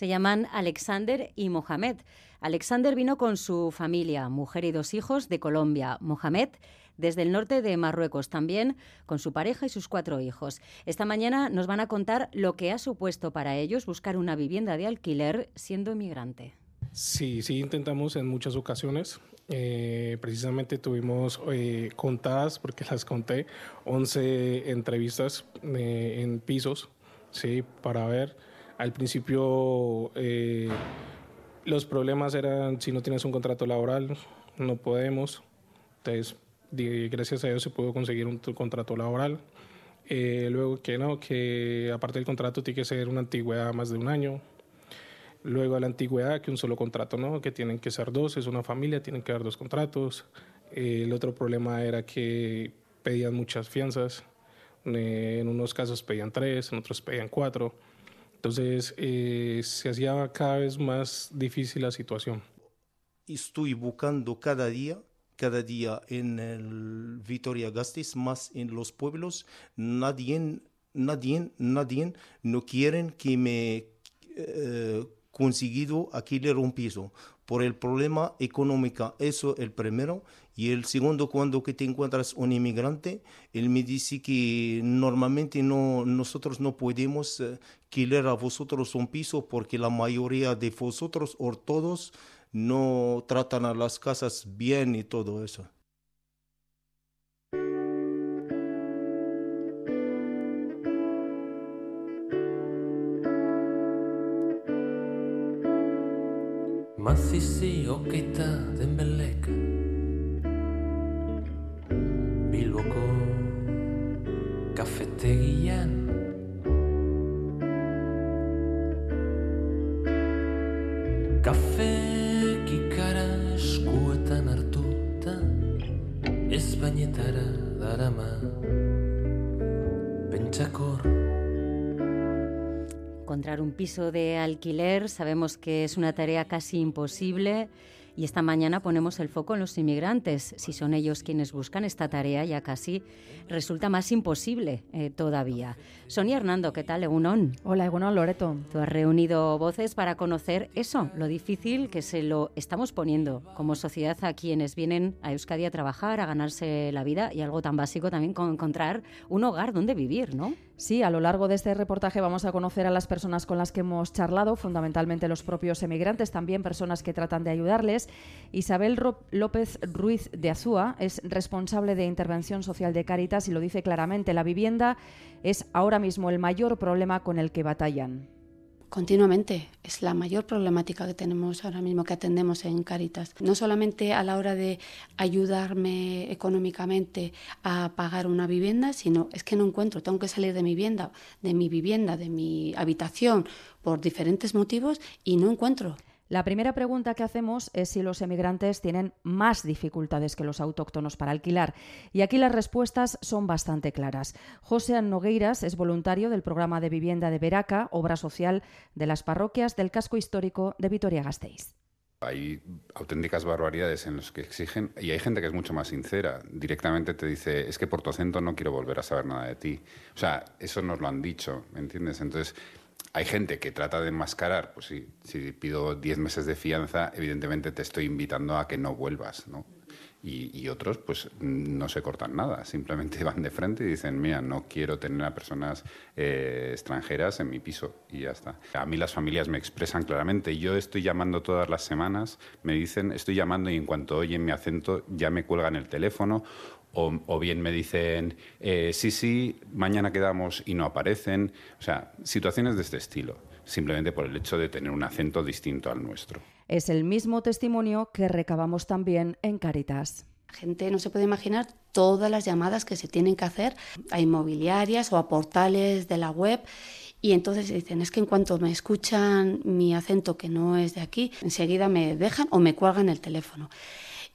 Se llaman Alexander y Mohamed. Alexander vino con su familia, mujer y dos hijos, de Colombia. Mohamed desde el norte de Marruecos, también con su pareja y sus cuatro hijos. Esta mañana nos van a contar lo que ha supuesto para ellos buscar una vivienda de alquiler siendo inmigrante. Sí, sí, intentamos en muchas ocasiones. Eh, precisamente tuvimos eh, contadas, porque las conté, 11 entrevistas eh, en pisos, sí, para ver. Al principio los problemas eran si no tienes un contrato laboral, no podemos. Entonces gracias a Dios se pudo conseguir un contrato laboral. Eh, luego que no, que aparte del contrato tiene que ser una antigüedad más de un año. Luego a la antigüedad que un solo contrato, ¿no? Que tienen que ser dos, es una familia, tienen que haber dos contratos. Eh, el otro problema era que pedían muchas fianzas. Eh, en unos casos pedían tres, en otros pedían cuatro. Entonces se hacía cada vez más difícil la situación. Estoy buscando cada día cada día en el Vitoria Gasteiz, más en los pueblos, nadie, nadie, nadie no quieren que me eh, conseguido alquiler un piso por el problema económico, eso el primero. Y el segundo, cuando que te encuentras un inmigrante, él me dice que normalmente no, nosotros no podemos eh, alquilar a vosotros un piso porque la mayoría de vosotros o todos no tratan a las casas bien y todo eso. Bazizi okeita den belek Bilboko kafetegian Kafe kikara eskuetan hartuta Ez bainetara darama Pentsakor Pentsakor Encontrar un piso de alquiler sabemos que es una tarea casi imposible y esta mañana ponemos el foco en los inmigrantes. Si son ellos quienes buscan esta tarea, ya casi resulta más imposible eh, todavía. Sonia Hernando, ¿qué tal, Egunon? Hola, Egunon, Loreto. Tú has reunido voces para conocer eso, lo difícil que se lo estamos poniendo como sociedad a quienes vienen a Euskadi a trabajar, a ganarse la vida y algo tan básico también con encontrar un hogar donde vivir, ¿no? Sí, a lo largo de este reportaje vamos a conocer a las personas con las que hemos charlado, fundamentalmente los propios emigrantes, también personas que tratan de ayudarles. Isabel López Ruiz de Azúa es responsable de intervención social de Cáritas y lo dice claramente, la vivienda es ahora mismo el mayor problema con el que batallan. Continuamente, es la mayor problemática que tenemos ahora mismo, que atendemos en Caritas. No solamente a la hora de ayudarme económicamente a pagar una vivienda, sino es que no encuentro, tengo que salir de mi vivienda, de mi vivienda, de mi habitación, por diferentes motivos y no encuentro. La primera pregunta que hacemos es si los emigrantes tienen más dificultades que los autóctonos para alquilar. Y aquí las respuestas son bastante claras. José Nogueiras es voluntario del programa de vivienda de Veraca, obra social de las parroquias del casco histórico de Vitoria-Gasteiz. Hay auténticas barbaridades en los que exigen, y hay gente que es mucho más sincera. Directamente te dice, es que por tu acento no quiero volver a saber nada de ti. O sea, eso nos lo han dicho, ¿me entiendes? Entonces, hay gente que trata de enmascarar, pues sí, si pido 10 meses de fianza, evidentemente te estoy invitando a que no vuelvas, ¿no? Y, otros, pues no se cortan nada, simplemente van de frente y dicen, mira, no quiero tener a personas eh, extranjeras en mi piso y ya está. A mí las familias me expresan claramente, yo estoy llamando todas las semanas, me dicen, estoy llamando y en cuanto oyen mi acento ya me cuelgan el teléfono o, bien me dicen, eh, sí, sí, mañana quedamos y no aparecen. O sea, situaciones de este estilo, simplemente por el hecho de tener un acento distinto al nuestro. Es el mismo testimonio que recabamos también en Caritas. La gente no se puede imaginar todas las llamadas que se tienen que hacer a inmobiliarias o a portales de la web y entonces dicen, es que en cuanto me escuchan mi acento que no es de aquí, enseguida me dejan o me cuelgan el teléfono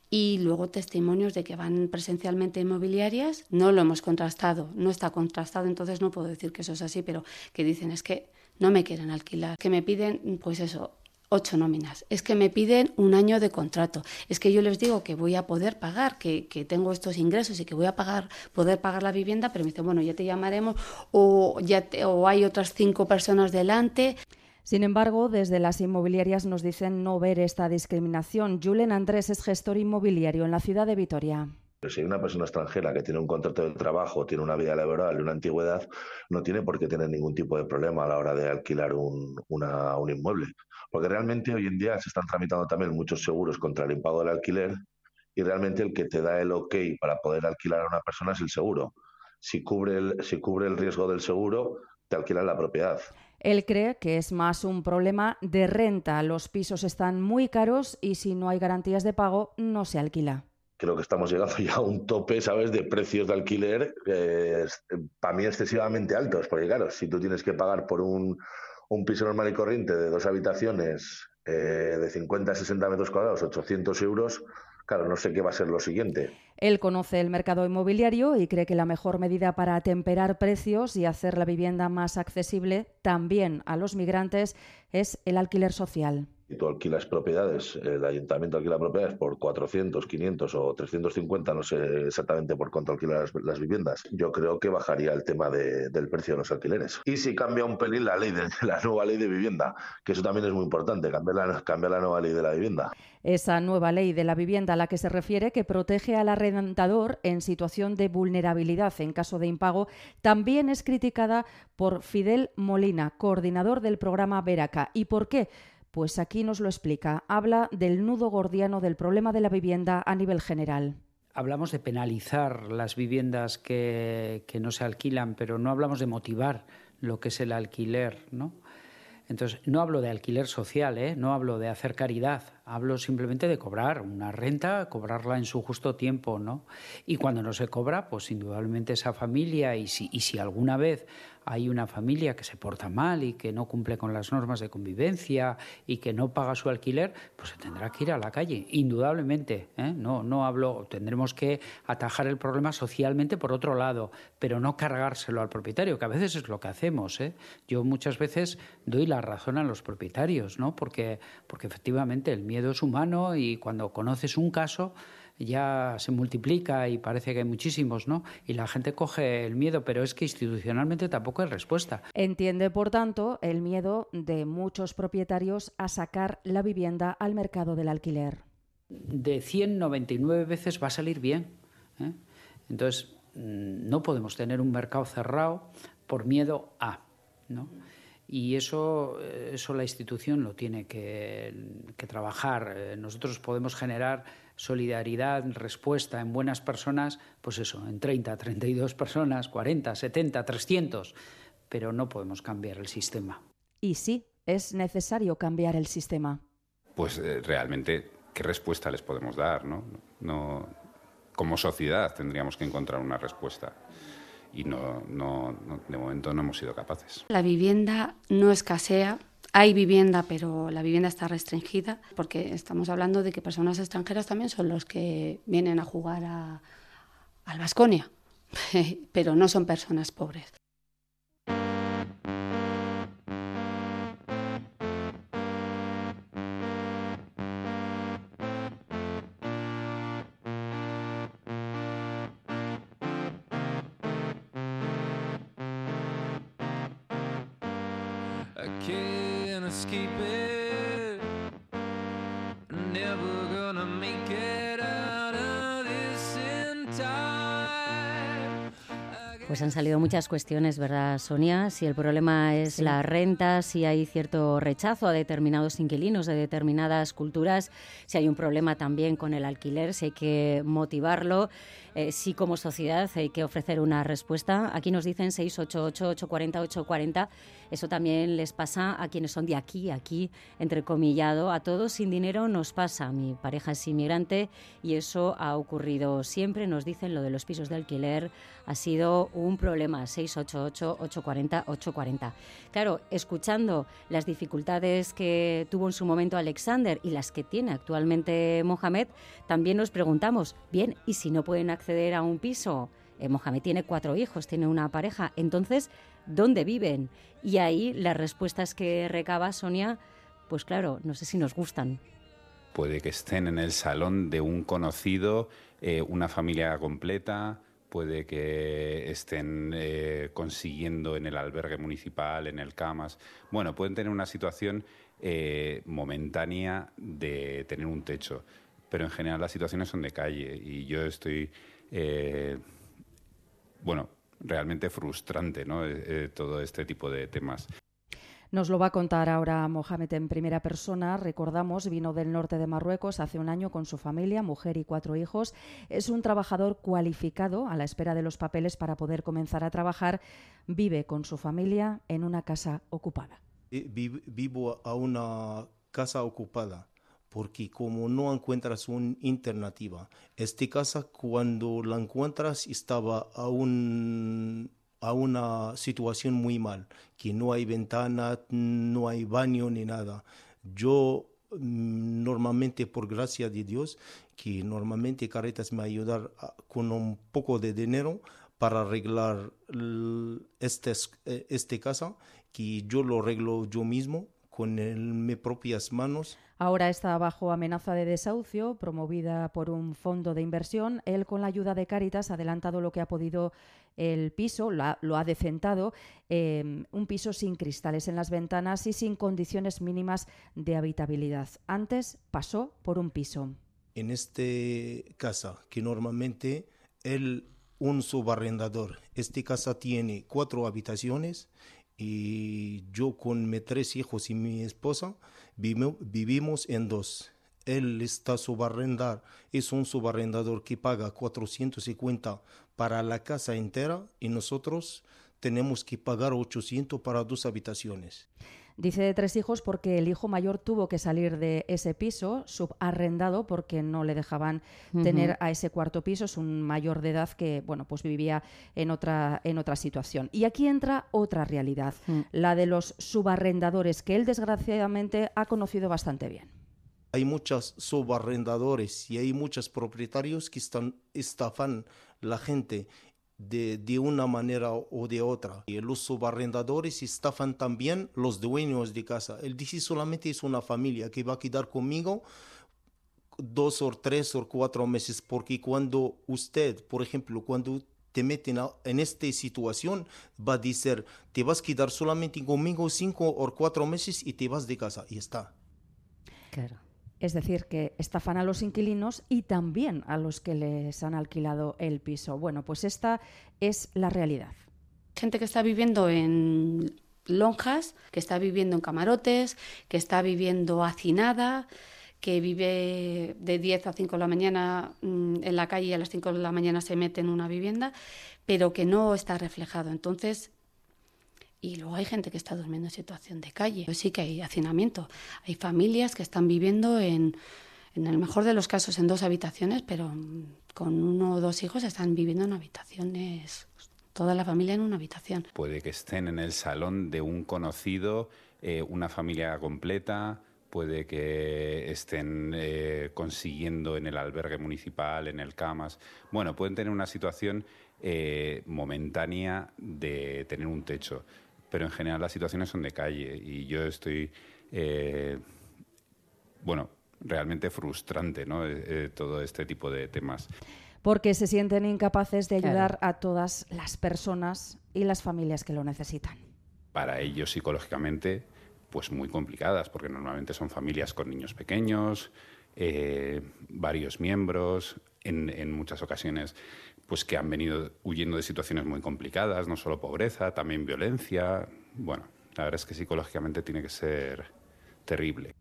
y luego testimonios de que van presencialmente inmobiliarias. No lo hemos contrastado, no está contrastado, entonces no puedo decir que eso es así, pero que dicen es que no me quieren alquilar, que me piden, pues eso, ocho nóminas, es que me piden un año de contrato, es que yo les digo que voy a poder pagar, que, que, tengo estos ingresos y que voy a pagar, poder pagar la vivienda, pero me dicen, bueno, ya te llamaremos o, ya o hay otras cinco personas delante. Sin embargo, desde las inmobiliarias nos dicen no ver esta discriminación. Julen Andrés es gestor inmobiliario en la ciudad de Vitoria. Si hay una persona extranjera que tiene un contrato de trabajo, tiene una vida laboral y una antigüedad, no tiene por qué tener ningún tipo de problema a la hora de alquilar un, un inmueble. Porque realmente hoy en día se están tramitando también muchos seguros contra el impago del alquiler y realmente el que te da el ok para poder alquilar a una persona es el seguro. Si cubre el, si cubre el riesgo del seguro, te alquilan la propiedad. Él cree que es más un problema de renta. Los pisos están muy caros y si no hay garantías de pago, no se alquila. Creo que estamos llegando ya a un tope, ¿sabes?, de precios de alquiler eh, para mí excesivamente altos. Porque, claro, si tú tienes que pagar por un, un piso normal y corriente de dos habitaciones eh, de 50 a 60 metros cuadrados, 800 euros, claro, no sé qué va a ser lo siguiente. Él conoce el mercado inmobiliario y cree que la mejor medida para atemperar precios y hacer la vivienda más accesible también a los migrantes es el alquiler social y tú alquilas propiedades, el ayuntamiento alquila propiedades por 400, 500 o 350, no sé exactamente por cuánto alquila las, las viviendas, yo creo que bajaría el tema de, del precio de los alquileres. Y si cambia un pelín la ley de la nueva ley de vivienda, que eso también es muy importante, cambiar la, cambiar la nueva ley de la vivienda. Esa nueva ley de la vivienda a la que se refiere, que protege al arrendador en situación de vulnerabilidad en caso de impago, también es criticada por Fidel Molina, coordinador del programa Veraca. ¿Y por qué? Pues aquí nos lo explica. Habla del nudo gordiano del problema de la vivienda a nivel general. Hablamos de penalizar las viviendas que, no se alquilan, pero no hablamos de motivar lo que es el alquiler, ¿no? Entonces, no hablo de alquiler social, ¿eh? no hablo de hacer caridad, hablo simplemente de cobrar una renta, cobrarla en su justo tiempo, ¿no? Y cuando no se cobra, pues indudablemente esa familia, y si alguna vez hay una familia que se porta mal y que no cumple con las normas de convivencia y que no paga su alquiler, pues se tendrá que ir a la calle, indudablemente. ¿eh? No, no hablo, tendremos que atajar el problema socialmente por otro lado, pero no cargárselo al propietario, que a veces es lo que hacemos. ¿eh? Yo muchas veces doy la razón a los propietarios, ¿no? porque, porque efectivamente el miedo es humano y cuando conoces un caso, ya se multiplica y parece que hay muchísimos, ¿no? Y la gente coge el miedo, pero es que institucionalmente tampoco hay respuesta. Entiende, por tanto, el miedo de muchos propietarios a sacar la vivienda al mercado del alquiler. De 199 veces va a salir bien. ¿eh? Entonces, mm, no podemos tener un mercado cerrado por miedo a, ¿no? Y eso, eso la institución lo tiene que, que trabajar. Eh, nosotros podemos generar solidaridad, respuesta en buenas personas, pues eso, en 30, 32 personas, 40, 70, 300, pero no podemos cambiar el sistema. Y sí, es necesario cambiar el sistema. Pues eh, realmente, ¿qué respuesta les podemos dar? ¿no? No, como sociedad tendríamos que encontrar una respuesta y no, no, no, de momento no hemos sido capaces. La vivienda no escasea, hay vivienda, pero la vivienda está restringida porque estamos hablando de que personas extranjeras también son los que vienen a jugar a, al Vasconia, pero no son personas pobres. Pues han salido muchas cuestiones, ¿verdad, Sonia? Si el problema es la renta, si hay cierto rechazo a determinados inquilinos de determinadas culturas, si hay un problema también con el alquiler, si hay que motivarlo, eh, si como sociedad hay que ofrecer una respuesta. Aquí nos dicen 688-840-840. Eso también les pasa a quienes son de aquí, aquí, entrecomillado. A todos sin dinero nos pasa. Mi pareja es inmigrante y eso ha ocurrido siempre. Nos dicen lo de los pisos de alquiler ha sido un problema. 688-840-840. Claro, escuchando las dificultades que tuvo en su momento Alexander y las que tiene actualmente Mohamed, también nos preguntamos, bien, ¿y si no pueden acceder a un piso? Eh, Mohamed tiene cuatro hijos, tiene una pareja, entonces, ¿dónde viven? Y ahí las respuestas que recaba Sonia, pues claro, no sé si nos gustan. Puede que estén en el salón de un conocido, eh, una familia completa, puede que estén eh, consiguiendo en el albergue municipal, en el CAMAS. Bueno, pueden tener una situación eh, momentánea de tener un techo, pero en general las situaciones son de calle y yo estoy, bueno, realmente frustrante ¿no? todo este tipo de temas. Nos lo va a contar ahora Mohamed en primera persona. Recordamos, vino del norte de Marruecos hace un año con su familia, mujer y cuatro hijos. Es un trabajador cualificado a la espera de los papeles para poder comenzar a trabajar. Vive con su familia en una casa ocupada. Vivo a una casa ocupada porque como no encuentras una alternativa, esta casa cuando la encuentras estaba aún a una situación muy mal, que no hay ventana, no hay baño ni nada. Yo mm, normalmente, por gracia de Dios, que normalmente Carretas me ayudar con un poco de dinero para arreglar este, eh, este casa, que yo lo arreglo yo mismo con mis propias manos. Ahora está bajo amenaza de desahucio, promovida por un fondo de inversión. Él, con la ayuda de Caritas, ha adelantado lo que ha podido el piso, lo ha, decentado, em, un piso sin cristales en las ventanas y sin condiciones mínimas de habitabilidad. Antes pasó por un piso. En esta casa, que normalmente él un subarrendador. Esta casa tiene cuatro habitaciones y yo con mis tres hijos y mi esposa vivimos en dos. Él está subarrendar, es un subarrendador que paga 450 para la casa entera y nosotros tenemos que pagar 800 para dos habitaciones. Dice de tres hijos porque el hijo mayor tuvo que salir de ese piso subarrendado porque no le dejaban tener a ese cuarto piso. Es un mayor de edad que, bueno, pues vivía en otra, en otra situación. Y aquí entra otra realidad, mm. la de los subarrendadores, que él desgraciadamente ha conocido bastante bien. Hay muchos subarrendadores y hay muchos propietarios que están estafan la gente de, una manera o de otra. Y los subarrendadores estafan también los dueños de casa. Él dice solamente es una familia que va a quedar conmigo dos o tres o cuatro meses, porque cuando usted, por ejemplo, cuando te meten en esta situación, va a decir, te vas a quedar solamente conmigo cinco o cuatro meses y te vas de casa. Y está. Claro. Es decir, que estafan a los inquilinos y también a los que les han alquilado el piso. Bueno, pues esta es la realidad. Gente que está viviendo en lonjas, que está viviendo en camarotes, que está viviendo hacinada, que vive de 10 a 5 de la mañana mm, en la calle y a las 5 de la mañana se mete en una vivienda, pero que no está reflejado. Entonces, y luego hay gente que está durmiendo en situación de calle. Pues sí que hay hacinamiento. Hay familias que están viviendo en, en el mejor de los casos, en dos habitaciones, pero con uno o dos hijos están viviendo en habitaciones, toda la familia en una habitación. Puede que estén en el salón de un conocido, eh, una familia completa, puede que estén eh, consiguiendo en el albergue municipal, en el CAMAS. Bueno, pueden tener una situación eh, momentánea de tener un techo pero en general las situaciones son de calle y yo estoy, eh, bueno, realmente frustrante, ¿no? Eh, eh, todo este tipo de temas. Porque se sienten incapaces de ayudar a todas las personas y las familias que lo necesitan. Para ellos psicológicamente, pues muy complicadas, porque normalmente son familias con niños pequeños, varios miembros, en, en muchas ocasiones pues que han venido huyendo de situaciones muy complicadas, no solo pobreza, también violencia. Bueno, la verdad es que psicológicamente tiene que ser terrible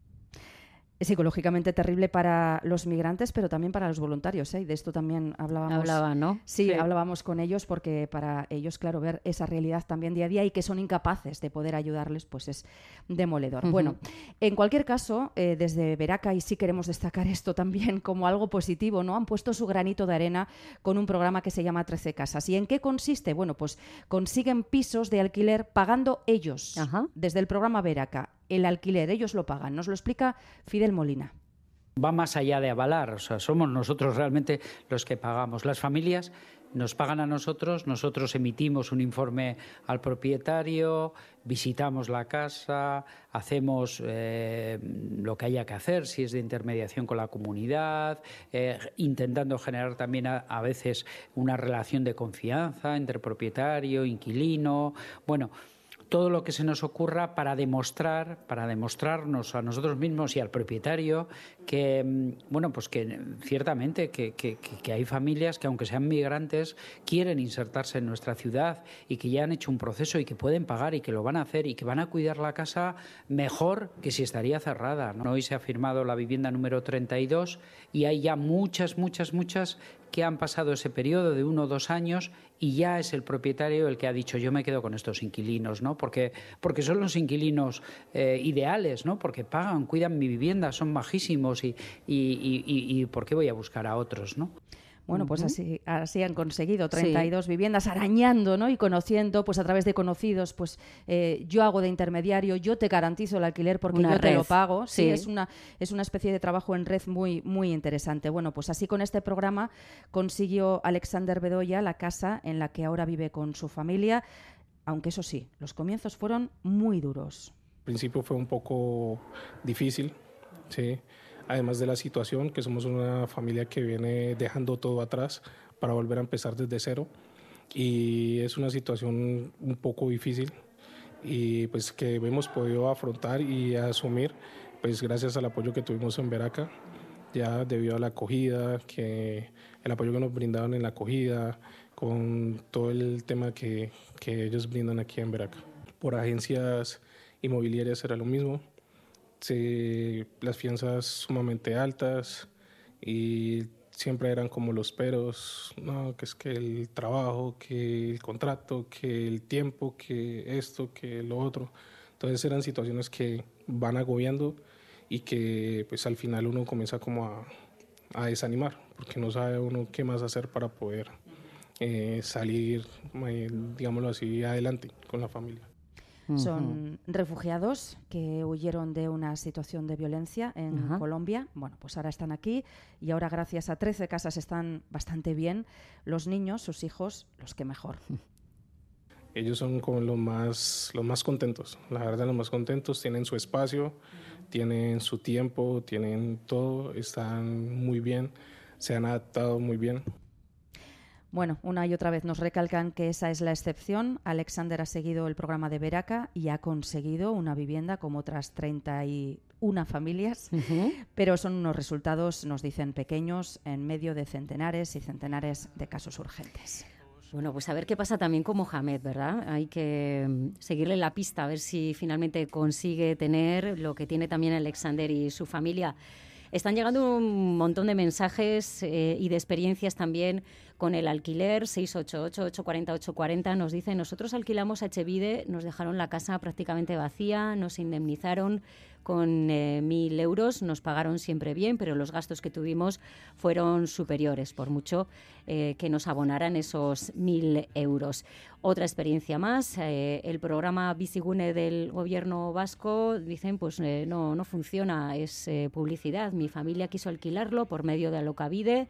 psicológicamente terrible para los migrantes, pero también para los voluntarios. ¿eh? de esto también hablábamos. Hablaba, ¿no? Sí, hablábamos con ellos porque para ellos, claro, ver esa realidad también día a día y que son incapaces de poder ayudarles, pues es demoledor. Bueno, en cualquier caso, eh, desde Veraca, y sí queremos destacar esto también como algo positivo, ¿no? Han puesto su granito de arena con un programa que se llama 13 Casas. ¿Y en qué consiste? Bueno, pues consiguen pisos de alquiler pagando ellos desde el programa Veraca el alquiler, ellos lo pagan. Nos lo explica Fidel Molina. Va más allá de avalar, somos nosotros realmente los que pagamos. Las familias nos pagan a nosotros, nosotros emitimos un informe al propietario, visitamos la casa, hacemos eh, lo que haya que hacer, si es de intermediación con la comunidad, eh, intentando generar también a, a veces una relación de confianza entre propietario, inquilino. Bueno, todo lo que se nos ocurra para demostrar, para demostrarnos a nosotros mismos y al propietario que, mm, bueno, pues que ciertamente que, hay familias que aunque sean migrantes quieren insertarse en nuestra ciudad y que ya han hecho un proceso y que pueden pagar y que lo van a hacer y que van a cuidar la casa mejor que si estaría cerrada. Hoy se ha firmado la vivienda número 32 y hay ya muchas, muchas, muchas que han pasado ese periodo de uno o dos años y ya es el propietario el que ha dicho yo me quedo con estos inquilinos, ¿no? Porque, porque son los inquilinos eh, ideales, ¿no? Porque pagan, cuidan mi vivienda, son majísimos y, y, y, y ¿por qué voy a buscar a otros, ¿no? Bueno, pues así, así han conseguido 32 sí. viviendas, arañando ¿no? y conociendo, pues a través de conocidos, pues eh, yo hago de intermediario, yo te garantizo el alquiler porque una yo red. te lo pago. Sí, sí, es, una, es una especie de trabajo en red muy, muy interesante. Bueno, pues así con este programa consiguió Alexander Bedoya la casa en la que ahora vive con su familia, aunque eso sí, los comienzos fueron muy duros. Al principio fue un poco difícil, sí además de la situación, que somos una familia que viene dejando todo atrás para volver a empezar desde cero. Y es una situación un poco difícil y pues que hemos podido afrontar y asumir pues gracias al apoyo que tuvimos en Veraca, ya debido a la acogida, que el apoyo que nos brindaban en la acogida, con todo el tema que, que ellos brindan aquí en Veraca. Por agencias inmobiliarias era lo mismo sí, las fianzas sumamente altas y siempre eran como los peros, no, que es que el trabajo, que el contrato, que el tiempo, que esto, que lo otro. Entonces eran situaciones que van agobiando y que pues al final uno comienza como a, a desanimar, porque no sabe uno qué más hacer para poder eh, salir, eh, digámoslo así, adelante con la familia. Son refugiados que huyeron de una situación de violencia en Ajá. Colombia. Bueno, pues ahora están aquí y ahora gracias a 13 casas están bastante bien. Los niños, sus hijos, los que mejor. Ellos son como los más, los más contentos, la verdad los más contentos, tienen su espacio, tienen su tiempo, tienen todo, están muy bien, se han adaptado muy bien. Bueno, una y otra vez nos recalcan que esa es la excepción. Alexander ha seguido el programa de Veraca y ha conseguido una vivienda como otras 31 familias, uh -huh. pero son unos resultados, nos dicen, pequeños en medio de centenares y centenares de casos urgentes. Bueno, pues a ver qué pasa también con Mohamed, ¿verdad? Hay que mm, seguirle la pista, a ver si finalmente consigue tener lo que tiene también Alexander y su familia. Están llegando un montón de mensajes eh, y de experiencias también con el alquiler 688-840-840. Nos dice, nosotros alquilamos a Echevide, nos dejaron la casa prácticamente vacía, nos indemnizaron con eh, mil euros, nos pagaron siempre bien, pero los gastos que tuvimos fueron superiores, por mucho eh, que nos abonaran esos mil euros. Otra experiencia más, eh, el programa Bisigune del gobierno vasco, dicen, pues eh, no, no funciona, es publicidad. Mi familia quiso alquilarlo por medio de Alocavide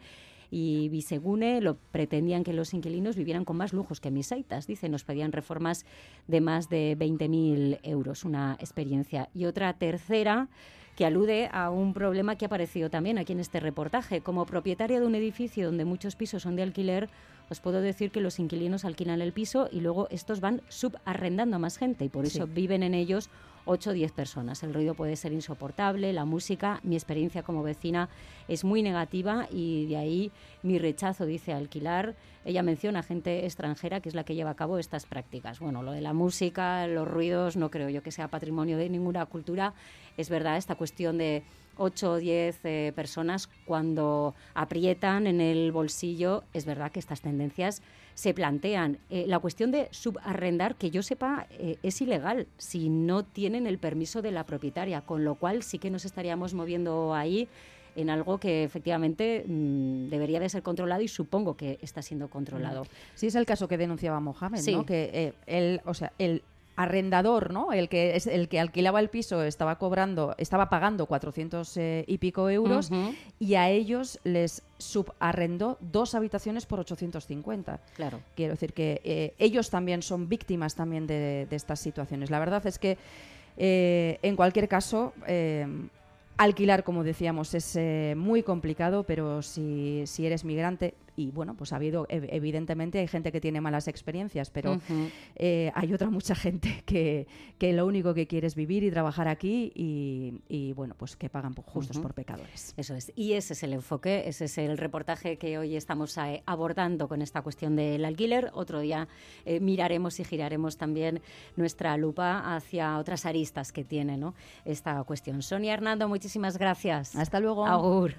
y Bisegune lo pretendían que los inquilinos vivieran con más lujos que mis aitas. Dice, nos pedían reformas de más de 20.000 euros, una experiencia. Y otra tercera que alude a un problema que ha aparecido también aquí en este reportaje. Como propietaria de un edificio donde muchos pisos son de alquiler, os puedo decir que los inquilinos alquilan el piso y luego estos van subarrendando a más gente y por eso viven en ellos 8 o 10 personas. El ruido puede ser insoportable, la música, mi experiencia como vecina es muy negativa y de ahí mi rechazo, dice, alquilar. Ella menciona gente extranjera que es la que lleva a cabo estas prácticas. Bueno, lo de la música, los ruidos, no creo yo que sea patrimonio de ninguna cultura. Es verdad esta cuestión de 8 o 10 eh, personas cuando aprietan en el bolsillo, es verdad que estas tendencias se plantean. Eh, la cuestión de subarrendar, que yo sepa, eh, es ilegal si no tienen el permiso de la propietaria, con lo cual sí que nos estaríamos moviendo ahí en algo que efectivamente mmm, debería de ser controlado y supongo que está siendo controlado. Sí, es el caso que denunciaba Mohamed, sí. ¿no? que eh, él, o sea, él arrendador, ¿no? El que es el que alquilaba el piso estaba cobrando, estaba pagando 400 eh, y pico euros y a ellos les subarrendó dos habitaciones por 850. Claro. Quiero decir que eh, ellos también son víctimas también de, de estas situaciones. La verdad es que eh, en cualquier caso alquilar, como decíamos, es muy complicado, pero si, si eres migrante y bueno, pues ha habido ev- evidentemente hay gente que tiene malas experiencias, pero eh, hay otra mucha gente que, que lo único que quiere es vivir y trabajar aquí y, y, bueno, pues que pagan por justos por pecadores. Eso es. Y ese es el enfoque, ese es el reportaje que hoy estamos eh, abordando con esta cuestión del alquiler. Otro día eh, miraremos y giraremos también nuestra lupa hacia otras aristas que tiene ¿no? esta cuestión. Sonia Hernando, muchísimas gracias. Hasta luego. Agur.